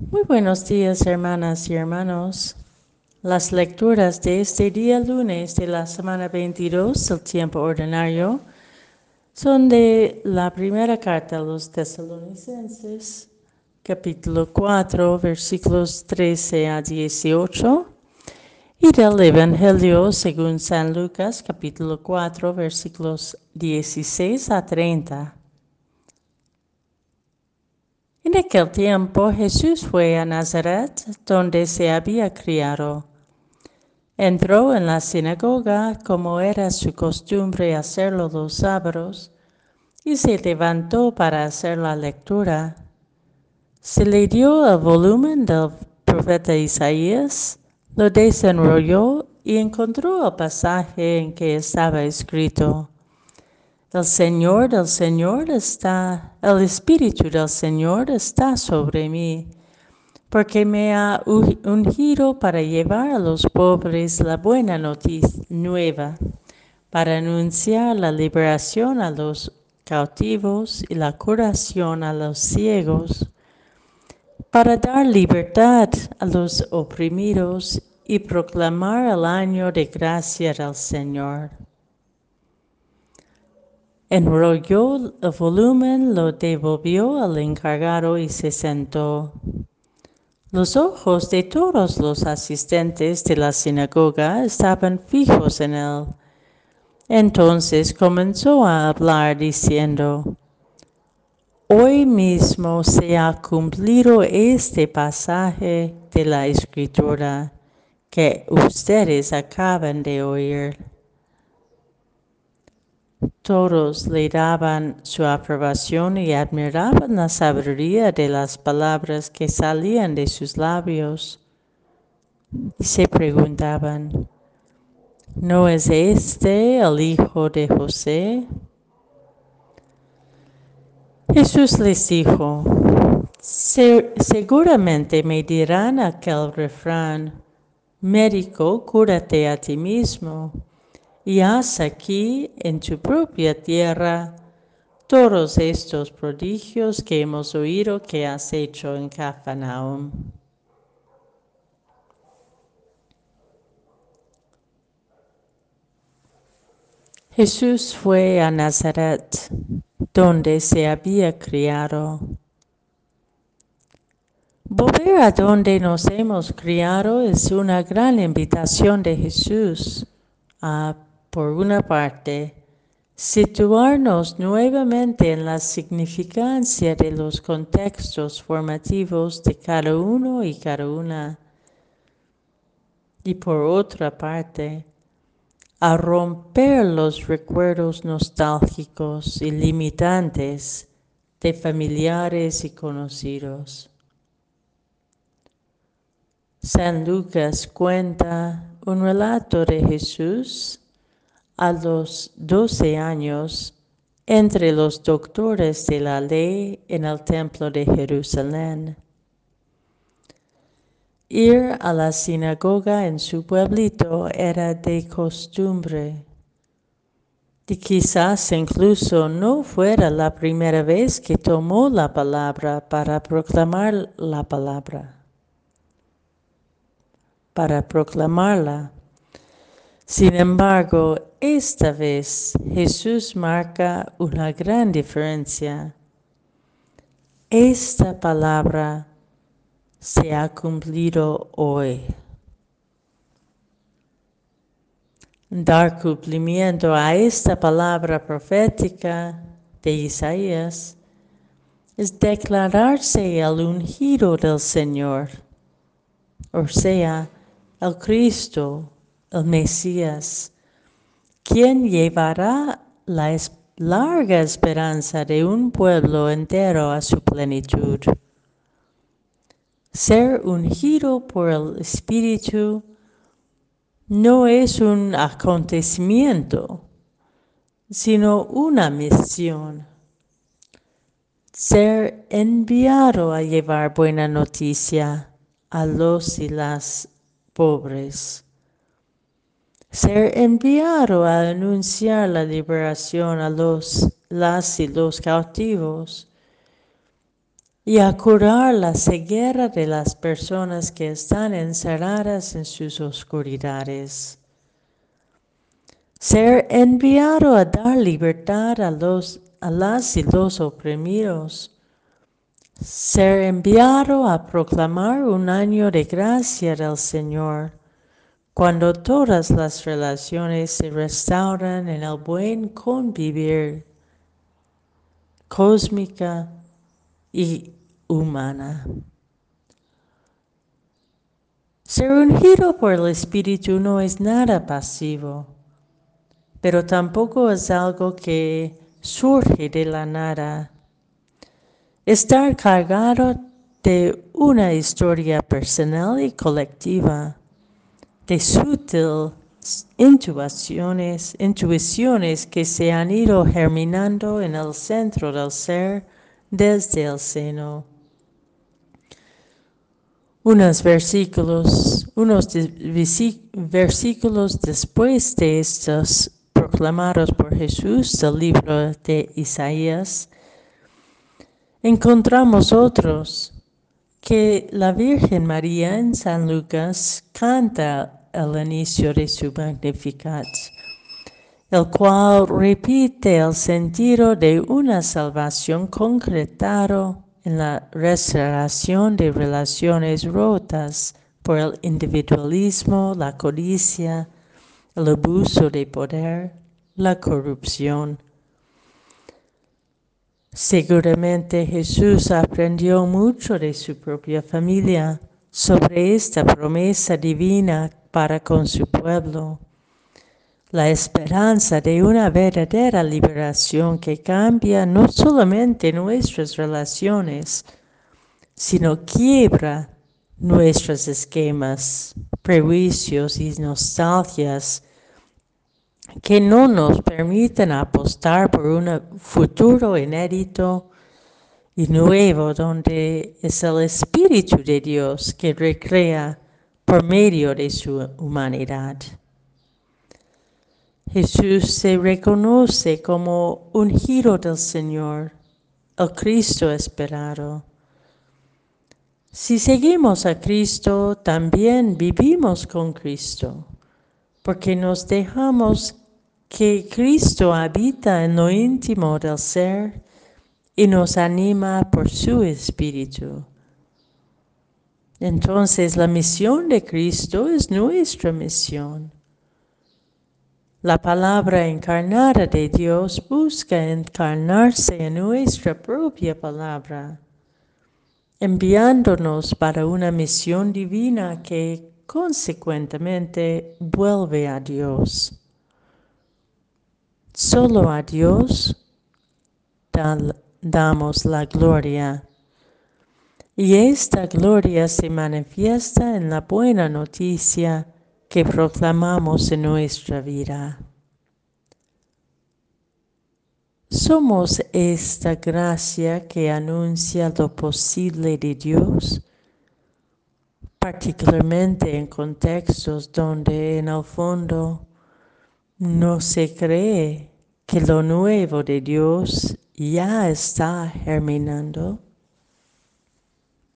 Muy buenos días, hermanas y hermanos. Las lecturas de este día lunes de la semana 22 del tiempo ordinario son de la primera carta a los tesalonicenses, capítulo 4, versículos 13 a 18, y del Evangelio según San Lucas, capítulo 4, versículos 16 a 30. En aquel tiempo Jesús fue a Nazaret, donde se había criado. Entró en la sinagoga, como era su costumbre hacerlo los sábados, y se levantó para hacer la lectura. Se le dio el volumen del profeta Isaías, lo desenrolló y encontró el pasaje en que estaba escrito. El Señor, el Señor está, el Espíritu del Señor está sobre mí, porque me ha ungido para llevar a los pobres la buena noticia nueva, para anunciar la liberación a los cautivos y la curación a los ciegos, para dar libertad a los oprimidos y proclamar el año de gracia del Señor. Enrolló el volumen, lo devolvió al encargado y se sentó. Los ojos de todos los asistentes de la sinagoga estaban fijos en él. Entonces comenzó a hablar diciendo, Hoy mismo se ha cumplido este pasaje de la escritura que ustedes acaban de oír. Todos le daban su aprobación y admiraban la sabiduría de las palabras que salían de sus labios. Y se preguntaban, ¿no es este el hijo de José? Jesús les dijo, seguramente me dirán aquel refrán, médico, cúrate a ti mismo y haz aquí en tu propia tierra todos estos prodigios que hemos oído que has hecho en Cafarnaum. Jesús fue a Nazaret, donde se había criado. Volver a donde nos hemos criado es una gran invitación de Jesús a por una parte, situarnos nuevamente en la significancia de los contextos formativos de cada uno y cada una. Y por otra parte, a romper los recuerdos nostálgicos y limitantes de familiares y conocidos. San Lucas cuenta un relato de Jesús a los doce años entre los doctores de la ley en el templo de Jerusalén. Ir a la sinagoga en su pueblito era de costumbre. Y quizás incluso no fuera la primera vez que tomó la palabra para proclamar la palabra, para proclamarla. Sin embargo, esta vez Jesús marca una gran diferencia. Esta palabra se ha cumplido hoy. Dar cumplimiento a esta palabra profética de Isaías es declararse el ungido del Señor, o sea, el Cristo el Mesías, quien llevará la larga esperanza de un pueblo entero a su plenitud. Ser ungido por el Espíritu no es un acontecimiento, sino una misión. Ser enviado a llevar buena noticia a los y las pobres ser enviado a anunciar la liberación a los, las y los cautivos y a curar la ceguera de las personas que están encerradas en sus oscuridades. Ser enviado a dar libertad a, los, a las y los oprimidos. Ser enviado a proclamar un año de gracia del Señor cuando todas las relaciones se restauran en el buen convivir cósmica y humana. Ser ungido por el Espíritu no es nada pasivo, pero tampoco es algo que surge de la nada. Estar cargado de una historia personal y colectiva de sutil intuiciones, intuiciones que se han ido germinando en el centro del ser desde el seno. Unos versículos, unos versículos después de estos proclamados por Jesús del libro de Isaías, encontramos otros que la Virgen María en San Lucas canta al inicio de su Magnificat, el cual repite el sentido de una salvación concretado en la restauración de relaciones rotas por el individualismo, la codicia, el abuso de poder, la corrupción. Seguramente Jesús aprendió mucho de su propia familia sobre esta promesa divina para con su pueblo. La esperanza de una verdadera liberación que cambia no solamente nuestras relaciones, sino quiebra nuestros esquemas, prejuicios y nostalgias que no nos permiten apostar por un futuro inédito y nuevo donde es el Espíritu de Dios que recrea por medio de su humanidad. Jesús se reconoce como un giro del Señor, el Cristo esperado. Si seguimos a Cristo, también vivimos con Cristo, porque nos dejamos que Cristo habita en lo íntimo del ser y nos anima por su Espíritu. Entonces la misión de Cristo es nuestra misión. La palabra encarnada de Dios busca encarnarse en nuestra propia palabra, enviándonos para una misión divina que consecuentemente vuelve a Dios. Solo a Dios damos la gloria y esta gloria se manifiesta en la buena noticia que proclamamos en nuestra vida. Somos esta gracia que anuncia lo posible de Dios, particularmente en contextos donde en el fondo no se cree que lo nuevo de Dios ya está germinando